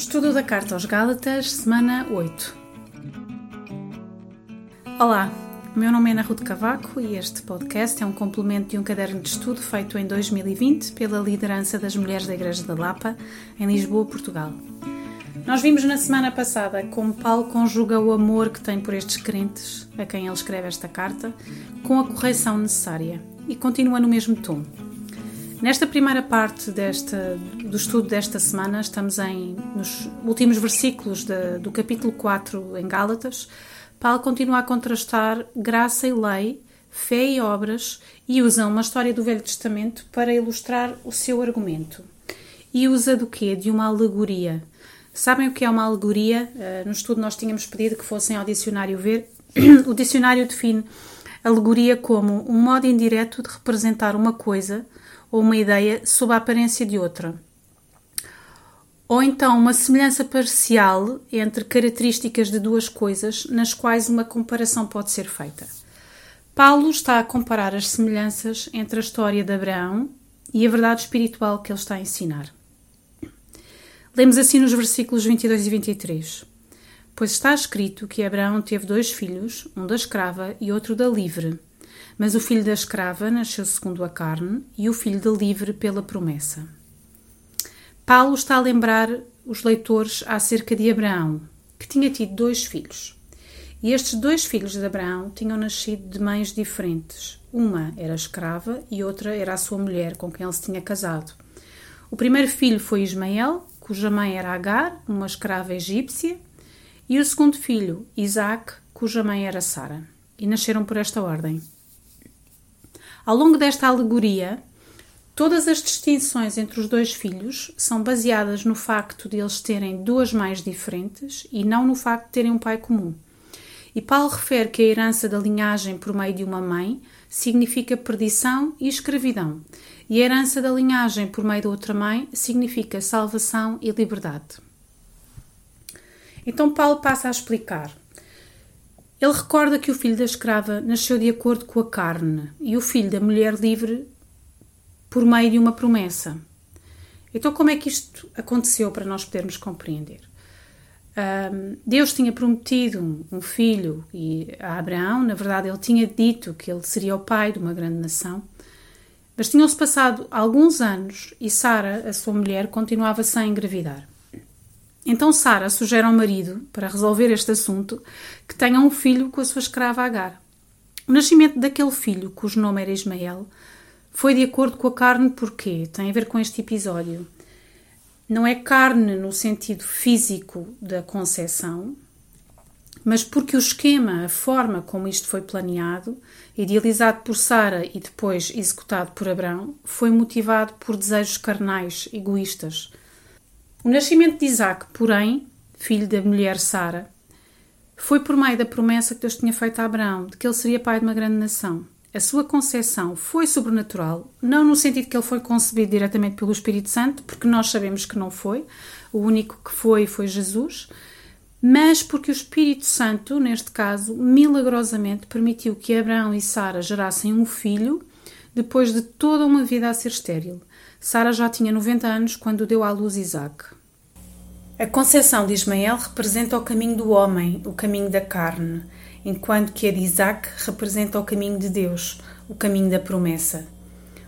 Estudo da Carta aos Gálatas, semana 8. Olá, meu nome é Ana Ruth Cavaco e este podcast é um complemento de um caderno de estudo feito em 2020 pela liderança das Mulheres da Igreja da Lapa, em Lisboa, Portugal. Nós vimos na semana passada como Paulo conjuga o amor que tem por estes crentes, a quem ele escreve esta carta, com a correção necessária e continua no mesmo tom. Nesta primeira parte desta, do estudo desta semana, estamos em, nos últimos versículos de, do capítulo 4 em Gálatas. Paulo continua a contrastar graça e lei, fé e obras e usa uma história do Velho Testamento para ilustrar o seu argumento. E usa do quê? De uma alegoria. Sabem o que é uma alegoria? Uh, no estudo nós tínhamos pedido que fossem ao dicionário ver. o dicionário define alegoria como um modo indireto de representar uma coisa ou uma ideia sob a aparência de outra. Ou então uma semelhança parcial entre características de duas coisas nas quais uma comparação pode ser feita. Paulo está a comparar as semelhanças entre a história de Abraão e a verdade espiritual que ele está a ensinar. Lemos assim nos versículos 22 e 23. Pois está escrito que Abraão teve dois filhos, um da escrava e outro da livre. Mas o filho da escrava nasceu segundo a carne e o filho da livre pela promessa. Paulo está a lembrar os leitores acerca de Abraão, que tinha tido dois filhos. E estes dois filhos de Abraão tinham nascido de mães diferentes. Uma era escrava e outra era a sua mulher com quem ele se tinha casado. O primeiro filho foi Ismael, cuja mãe era Agar, uma escrava egípcia, e o segundo filho, Isaac, cuja mãe era Sara. E nasceram por esta ordem. Ao longo desta alegoria, todas as distinções entre os dois filhos são baseadas no facto de eles terem duas mães diferentes e não no facto de terem um pai comum. E Paulo refere que a herança da linhagem por meio de uma mãe significa perdição e escravidão, e a herança da linhagem por meio de outra mãe significa salvação e liberdade. Então Paulo passa a explicar. Ele recorda que o filho da escrava nasceu de acordo com a carne e o filho da mulher livre por meio de uma promessa. Então, como é que isto aconteceu para nós podermos compreender? Um, Deus tinha prometido um filho e a Abraão, na verdade, ele tinha dito que ele seria o pai de uma grande nação, mas tinham-se passado alguns anos e Sara, a sua mulher, continuava sem engravidar. Então Sara sugere ao marido, para resolver este assunto, que tenha um filho com a sua escrava Agar. O nascimento daquele filho, cujo nome era Ismael, foi de acordo com a carne porque tem a ver com este episódio. Não é carne no sentido físico da concepção, mas porque o esquema, a forma como isto foi planeado, idealizado por Sara e depois executado por Abraão, foi motivado por desejos carnais, egoístas, o nascimento de Isaac, porém, filho da mulher Sara, foi por meio da promessa que Deus tinha feito a Abraão de que ele seria pai de uma grande nação. A sua concepção foi sobrenatural, não no sentido que ele foi concebido diretamente pelo Espírito Santo, porque nós sabemos que não foi, o único que foi foi Jesus, mas porque o Espírito Santo, neste caso, milagrosamente permitiu que Abraão e Sara gerassem um filho depois de toda uma vida a ser estéril. Sara já tinha 90 anos quando deu à luz Isaac. A concepção de Ismael representa o caminho do homem, o caminho da carne, enquanto que a de Isaac representa o caminho de Deus, o caminho da promessa.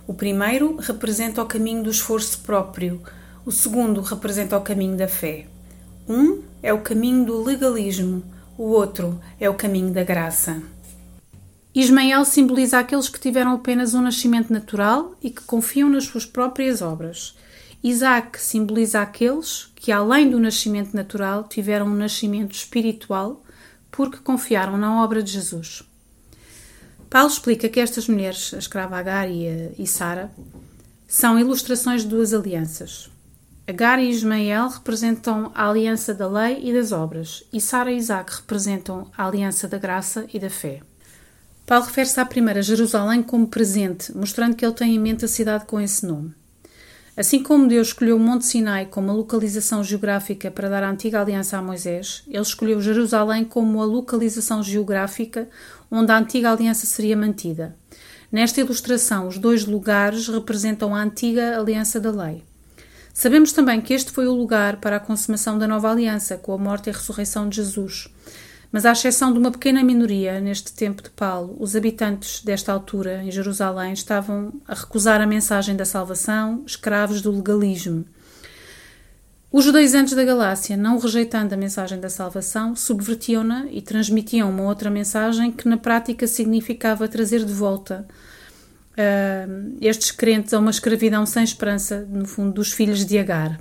O primeiro representa o caminho do esforço próprio, o segundo representa o caminho da fé. Um é o caminho do legalismo, o outro é o caminho da graça. Ismael simboliza aqueles que tiveram apenas um nascimento natural e que confiam nas suas próprias obras. Isaac simboliza aqueles que, além do nascimento natural, tiveram um nascimento espiritual porque confiaram na obra de Jesus. Paulo explica que estas mulheres, a escrava Agar e, e Sara, são ilustrações de duas alianças. Agar e Ismael representam a aliança da lei e das obras, e Sara e Isaac representam a aliança da graça e da fé. Paulo refere-se à primeira Jerusalém como presente, mostrando que ele tem em mente a cidade com esse nome. Assim como Deus escolheu o Monte Sinai como a localização geográfica para dar a antiga aliança a Moisés, ele escolheu Jerusalém como a localização geográfica onde a antiga aliança seria mantida. Nesta ilustração, os dois lugares representam a antiga aliança da lei. Sabemos também que este foi o lugar para a consumação da nova aliança, com a morte e a ressurreição de Jesus. Mas, à exceção de uma pequena minoria, neste tempo de Paulo, os habitantes desta altura, em Jerusalém, estavam a recusar a mensagem da salvação, escravos do legalismo. Os judaizantes da Galácia, não rejeitando a mensagem da salvação, subvertiam-na e transmitiam uma outra mensagem que, na prática, significava trazer de volta uh, estes crentes a uma escravidão sem esperança, no fundo, dos filhos de Agar.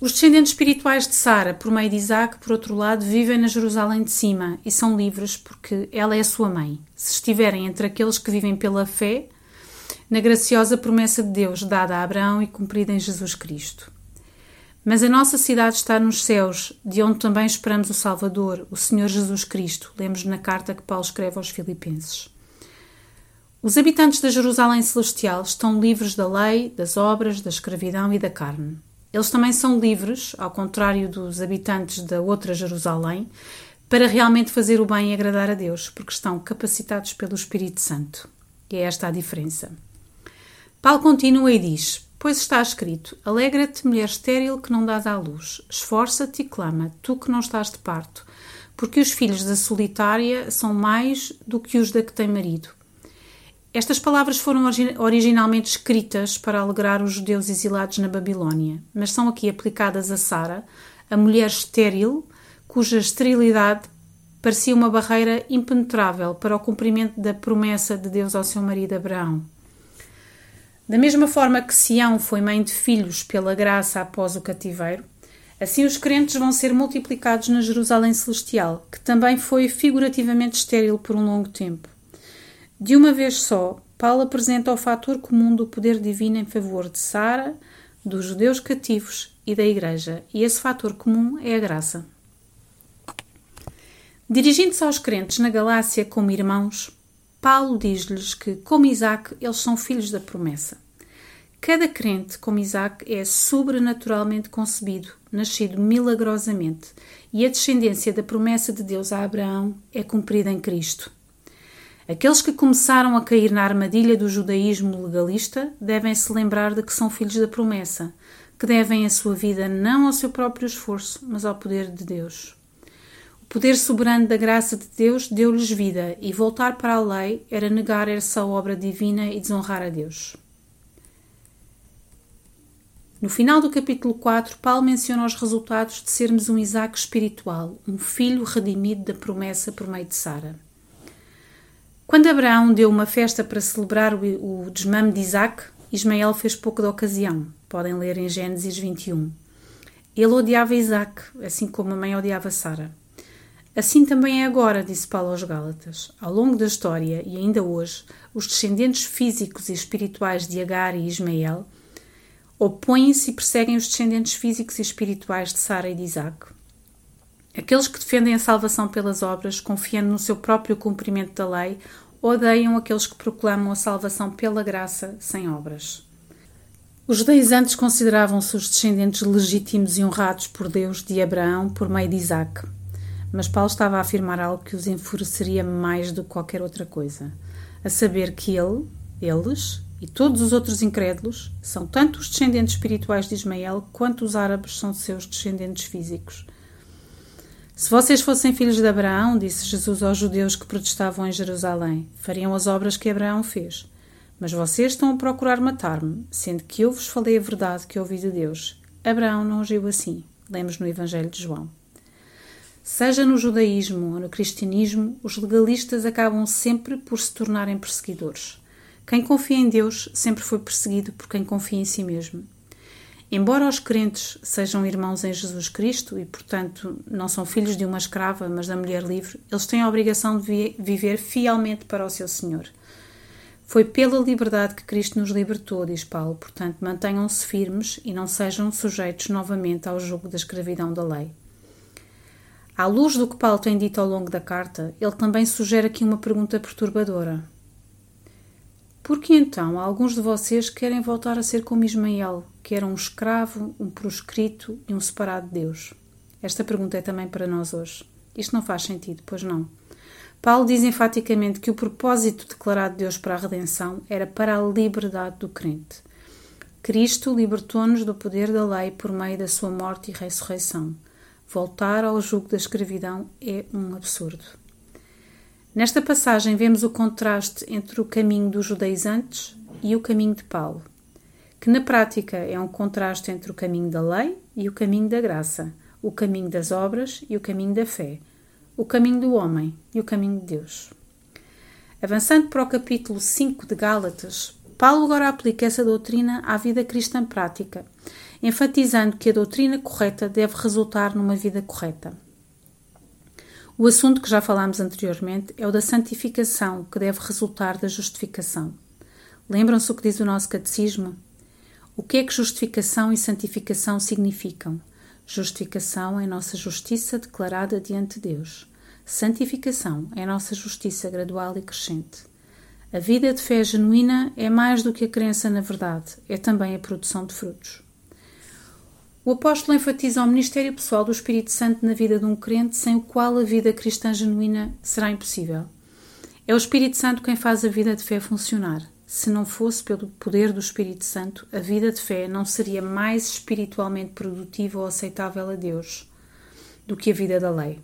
Os descendentes espirituais de Sara, por meio de Isaac, por outro lado, vivem na Jerusalém de cima e são livres porque ela é a sua mãe. Se estiverem entre aqueles que vivem pela fé, na graciosa promessa de Deus dada a Abraão e cumprida em Jesus Cristo. Mas a nossa cidade está nos céus, de onde também esperamos o Salvador, o Senhor Jesus Cristo, lemos na carta que Paulo escreve aos Filipenses. Os habitantes da Jerusalém Celestial estão livres da lei, das obras, da escravidão e da carne. Eles também são livres, ao contrário dos habitantes da outra Jerusalém, para realmente fazer o bem e agradar a Deus, porque estão capacitados pelo Espírito Santo. E é esta a diferença. Paulo continua e diz: Pois está escrito: Alegra-te, mulher estéril que não dás à luz, esforça-te e clama, tu que não estás de parto, porque os filhos da solitária são mais do que os da que tem marido. Estas palavras foram originalmente escritas para alegrar os judeus exilados na Babilónia, mas são aqui aplicadas a Sara, a mulher estéril, cuja esterilidade parecia uma barreira impenetrável para o cumprimento da promessa de Deus ao seu marido Abraão. Da mesma forma que Sião foi mãe de filhos pela graça após o cativeiro, assim os crentes vão ser multiplicados na Jerusalém Celestial, que também foi figurativamente estéril por um longo tempo. De uma vez só, Paulo apresenta o fator comum do poder divino em favor de Sara, dos judeus cativos e da Igreja, e esse fator comum é a graça. Dirigindo-se aos crentes na Galácia como irmãos, Paulo diz-lhes que, como Isaac, eles são filhos da promessa. Cada crente, como Isaac, é sobrenaturalmente concebido, nascido milagrosamente, e a descendência da promessa de Deus a Abraão é cumprida em Cristo. Aqueles que começaram a cair na armadilha do judaísmo legalista devem se lembrar de que são filhos da promessa, que devem a sua vida não ao seu próprio esforço, mas ao poder de Deus. O poder soberano da graça de Deus deu-lhes vida, e voltar para a lei era negar essa obra divina e desonrar a Deus. No final do capítulo 4, Paulo menciona os resultados de sermos um Isaac espiritual, um filho redimido da promessa por meio de Sara. Quando Abraão deu uma festa para celebrar o, desmame de Isaac, Ismael fez pouco da ocasião. Podem ler em Gênesis 21. Ele odiava Isaac, assim como a mãe odiava Sara. Assim também é agora, disse Paulo aos Gálatas. Ao longo da história e ainda hoje, os descendentes físicos e espirituais de Agar e Ismael opõem-se e perseguem os descendentes físicos e espirituais de Sara e de Isaac. Aqueles que defendem a salvação pelas obras, confiando no seu próprio cumprimento da lei, odeiam aqueles que proclamam a salvação pela graça, sem obras. Os judaizantes consideravam-se os descendentes legítimos e honrados por Deus de Abraão por meio de Isaac. Mas Paulo estava a afirmar algo que os enfureceria mais do que qualquer outra coisa, a saber que ele, eles e todos os outros incrédulos são tanto os descendentes espirituais de Ismael quanto os árabes são seus descendentes físicos. Se vocês fossem filhos de Abraão, disse Jesus aos judeus que protestavam em Jerusalém, fariam as obras que Abraão fez. Mas vocês estão a procurar matar-me, sendo que eu vos falei a verdade que ouvi de Deus. Abraão não agiu assim. Lemos no Evangelho de João. Seja no judaísmo ou no cristianismo, os legalistas acabam sempre por se tornarem perseguidores. Quem confia em Deus sempre foi perseguido por quem confia em si mesmo. Embora os crentes sejam irmãos em Jesus Cristo e, portanto, não são filhos de uma escrava, mas da mulher livre, eles têm a obrigação de viver fielmente para o seu Senhor. Foi pela liberdade que Cristo nos libertou, diz Paulo, portanto, mantenham-se firmes e não sejam sujeitos novamente ao jugo da escravidão da lei. À luz do que Paulo tem dito ao longo da carta, ele também sugere aqui uma pergunta perturbadora. Por que então alguns de vocês querem voltar a ser como Ismael, que era um escravo, um proscrito e um separado de Deus? Esta pergunta é também para nós hoje. Isto não faz sentido, pois não. Paulo diz enfaticamente que o propósito declarado de Deus para a redenção era para a liberdade do crente. Cristo libertou-nos do poder da lei por meio da sua morte e ressurreição. Voltar ao jugo da escravidão é um absurdo. Nesta passagem vemos o contraste entre o caminho dos judaizantes e o caminho de Paulo, que na prática é um contraste entre o caminho da lei e o caminho da graça, o caminho das obras e o caminho da fé, o caminho do homem e o caminho de Deus. Avançando para o capítulo 5 de Gálatas, Paulo agora aplica essa doutrina à vida cristã prática, enfatizando que a doutrina correta deve resultar numa vida correta. O assunto que já falámos anteriormente é o da santificação, que deve resultar da justificação. Lembram-se o que diz o nosso catecismo? O que é que justificação e santificação significam? Justificação é nossa justiça declarada diante de Deus. Santificação é nossa justiça gradual e crescente. A vida de fé genuína é mais do que a crença na verdade, é também a produção de frutos. O apóstolo enfatiza o ministério pessoal do Espírito Santo na vida de um crente, sem o qual a vida cristã genuína será impossível. É o Espírito Santo quem faz a vida de fé funcionar. Se não fosse pelo poder do Espírito Santo, a vida de fé não seria mais espiritualmente produtiva ou aceitável a Deus do que a vida da lei.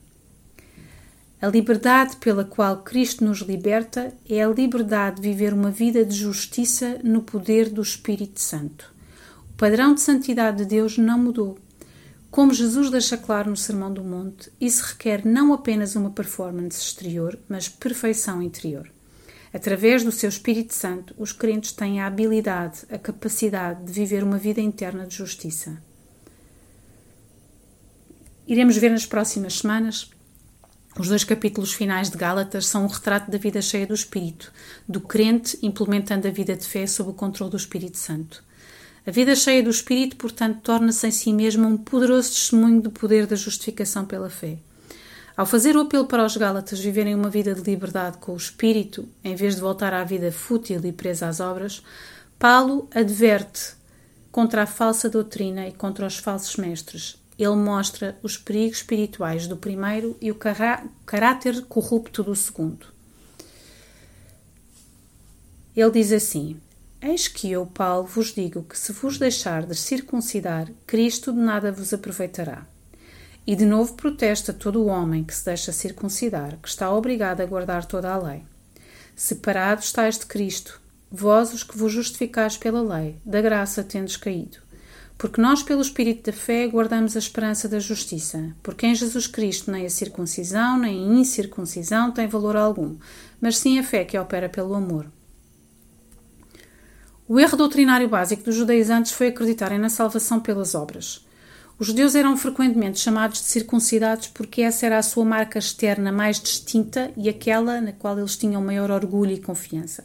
A liberdade pela qual Cristo nos liberta é a liberdade de viver uma vida de justiça no poder do Espírito Santo. Padrão de santidade de Deus não mudou. Como Jesus deixa claro no Sermão do Monte, isso requer não apenas uma performance exterior, mas perfeição interior. Através do seu Espírito Santo, os crentes têm a habilidade, a capacidade de viver uma vida interna de justiça. Iremos ver nas próximas semanas os dois capítulos finais de Gálatas são um retrato da vida cheia do Espírito, do crente implementando a vida de fé sob o controle do Espírito Santo. A vida cheia do Espírito, portanto, torna-se em si mesma um poderoso testemunho do poder da justificação pela fé. Ao fazer o apelo para os Gálatas viverem uma vida de liberdade com o Espírito, em vez de voltar à vida fútil e presa às obras, Paulo adverte contra a falsa doutrina e contra os falsos mestres, ele mostra os perigos espirituais do primeiro e o caráter corrupto do segundo. Ele diz assim: Eis que eu, Paulo, vos digo que se vos deixar de circuncidar, Cristo de nada vos aproveitará. E de novo protesta todo o homem que se deixa circuncidar, que está obrigado a guardar toda a lei. Separados estáis de Cristo, vós os que vos justificais pela lei, da graça tendes caído. Porque nós, pelo Espírito da fé, guardamos a esperança da justiça. Porque em Jesus Cristo nem a circuncisão nem a incircuncisão tem valor algum, mas sim a fé que opera pelo amor. O erro doutrinário básico dos judaizantes foi acreditarem na salvação pelas obras. Os judeus eram frequentemente chamados de circuncidados porque essa era a sua marca externa mais distinta e aquela na qual eles tinham maior orgulho e confiança.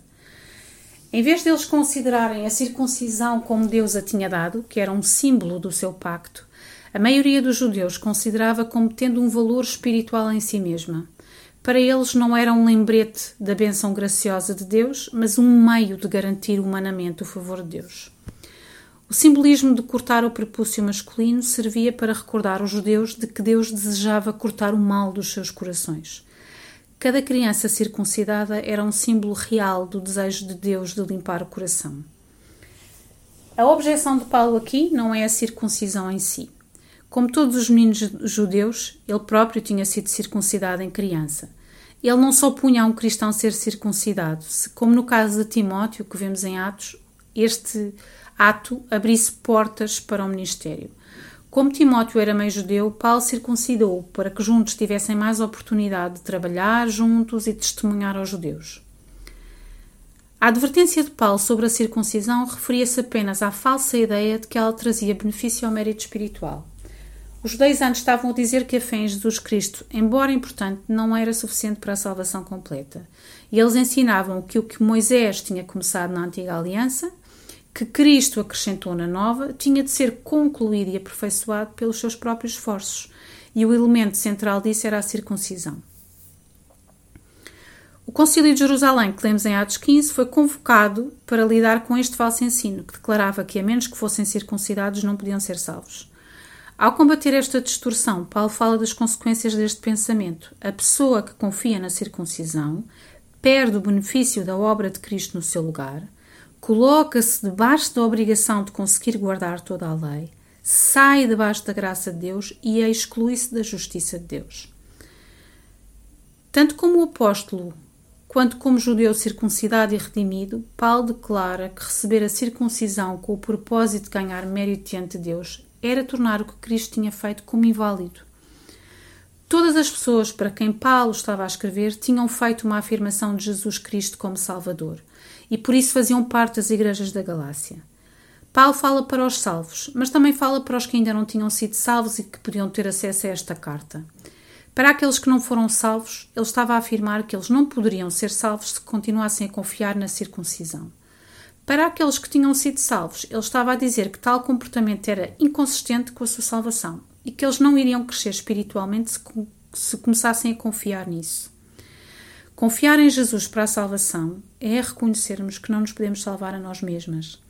Em vez deles considerarem a circuncisão como Deus a tinha dado, que era um símbolo do seu pacto, a maioria dos judeus considerava como tendo um valor espiritual em si mesma. Para eles não era um lembrete da bênção graciosa de Deus, mas um meio de garantir humanamente o favor de Deus. O simbolismo de cortar o prepúcio masculino servia para recordar os judeus de que Deus desejava cortar o mal dos seus corações. Cada criança circuncidada era um símbolo real do desejo de Deus de limpar o coração. A objeção de Paulo aqui não é a circuncisão em si. Como todos os meninos judeus, ele próprio tinha sido circuncidado em criança. Ele não só punha a um cristão ser circuncidado, se, como no caso de Timóteo, que vemos em Atos, este ato abrisse portas para o ministério. Como Timóteo era meio judeu, Paulo circuncidou para que juntos tivessem mais oportunidade de trabalhar juntos e testemunhar aos judeus. A advertência de Paulo sobre a circuncisão referia-se apenas à falsa ideia de que ela trazia benefício ao mérito espiritual. Os judeus antes estavam a dizer que a fé em Jesus Cristo, embora importante, não era suficiente para a salvação completa. E eles ensinavam que o que Moisés tinha começado na antiga aliança que Cristo acrescentou na nova tinha de ser concluído e aperfeiçoado pelos seus próprios esforços, e o elemento central disso era a circuncisão. O Concílio de Jerusalém, que lemos em Atos 15, foi convocado para lidar com este falso ensino, que declarava que, a menos que fossem circuncidados, não podiam ser salvos. Ao combater esta distorção, Paulo fala das consequências deste pensamento. A pessoa que confia na circuncisão perde o benefício da obra de Cristo no seu lugar, coloca-se debaixo da obrigação de conseguir guardar toda a lei, sai debaixo da graça de Deus e exclui-se da justiça de Deus. Tanto como apóstolo quanto como judeu circuncidado e redimido, Paulo declara que receber a circuncisão com o propósito de ganhar mérito diante de Deus era tornar o que Cristo tinha feito como inválido. Todas as pessoas para quem Paulo estava a escrever tinham feito uma afirmação de Jesus Cristo como Salvador e por isso faziam parte das igrejas da Galácia. Paulo fala para os salvos, mas também fala para os que ainda não tinham sido salvos e que podiam ter acesso a esta carta. Para aqueles que não foram salvos, ele estava a afirmar que eles não poderiam ser salvos se continuassem a confiar na circuncisão. Para aqueles que tinham sido salvos, ele estava a dizer que tal comportamento era inconsistente com a sua salvação e que eles não iriam crescer espiritualmente se, se começassem a confiar nisso. Confiar em Jesus para a salvação é reconhecermos que não nos podemos salvar a nós mesmas.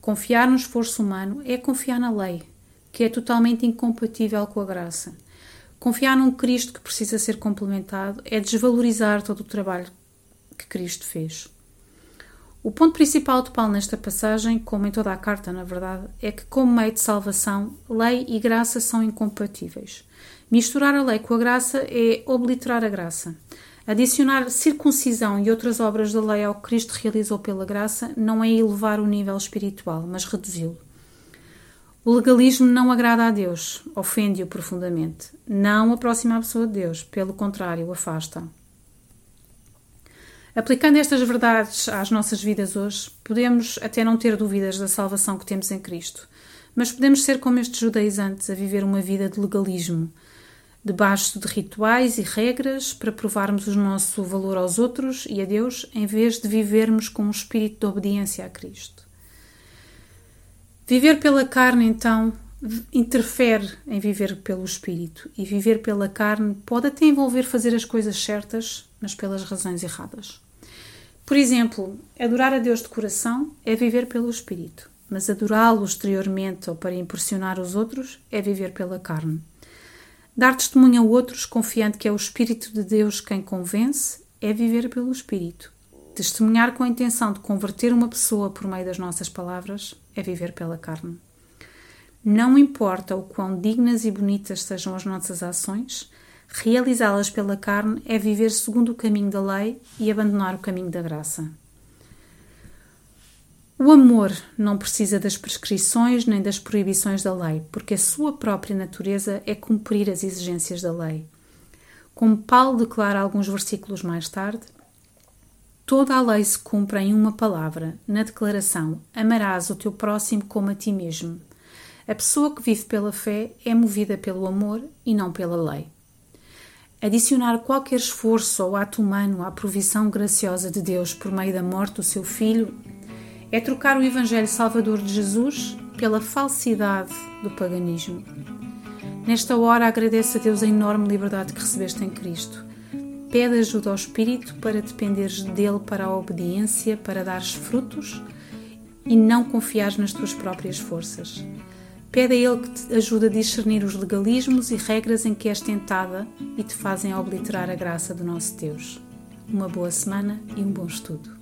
Confiar no esforço humano é confiar na lei, que é totalmente incompatível com a graça. Confiar num Cristo que precisa ser complementado é desvalorizar todo o trabalho que Cristo fez. O ponto principal de Paulo nesta passagem, como em toda a carta, na verdade, é que, como meio de salvação, lei e graça são incompatíveis. Misturar a lei com a graça é obliterar a graça. Adicionar circuncisão e outras obras da lei ao que Cristo realizou pela graça não é elevar o nível espiritual, mas reduzi-lo. O legalismo não agrada a Deus, ofende-o profundamente. Não aproxima a pessoa de Deus, pelo contrário, o afasta. Aplicando estas verdades às nossas vidas hoje, podemos até não ter dúvidas da salvação que temos em Cristo, mas podemos ser como estes judaizantes a viver uma vida de legalismo, debaixo de rituais e regras para provarmos o nosso valor aos outros e a Deus, em vez de vivermos com um espírito de obediência a Cristo. Viver pela carne, então, interfere em viver pelo espírito, e viver pela carne pode até envolver fazer as coisas certas, mas pelas razões erradas. Por exemplo, adorar a Deus de coração é viver pelo espírito, mas adorá-lo exteriormente ou para impressionar os outros é viver pela carne. Dar testemunho a outros confiante que é o Espírito de Deus quem convence é viver pelo Espírito. Testemunhar com a intenção de converter uma pessoa por meio das nossas palavras é viver pela carne. Não importa o quão dignas e bonitas sejam as nossas ações, realizá-las pela carne é viver segundo o caminho da lei e abandonar o caminho da graça. O amor não precisa das prescrições nem das proibições da lei, porque a sua própria natureza é cumprir as exigências da lei. Como Paulo declara alguns versículos mais tarde, Toda a lei se cumpre em uma palavra, na declaração: Amarás o teu próximo como a ti mesmo. A pessoa que vive pela fé é movida pelo amor e não pela lei. Adicionar qualquer esforço ou ato humano à provisão graciosa de Deus por meio da morte do seu filho é trocar o Evangelho Salvador de Jesus pela falsidade do paganismo. Nesta hora agradeço a Deus a enorme liberdade que recebeste em Cristo Pede ajuda ao Espírito para dependeres dele para a obediência, para dares frutos e não confiares nas tuas próprias forças. Pede a Ele que te ajude a discernir os legalismos e regras em que és tentada e te fazem obliterar a graça do nosso Deus. Uma boa semana e um bom estudo.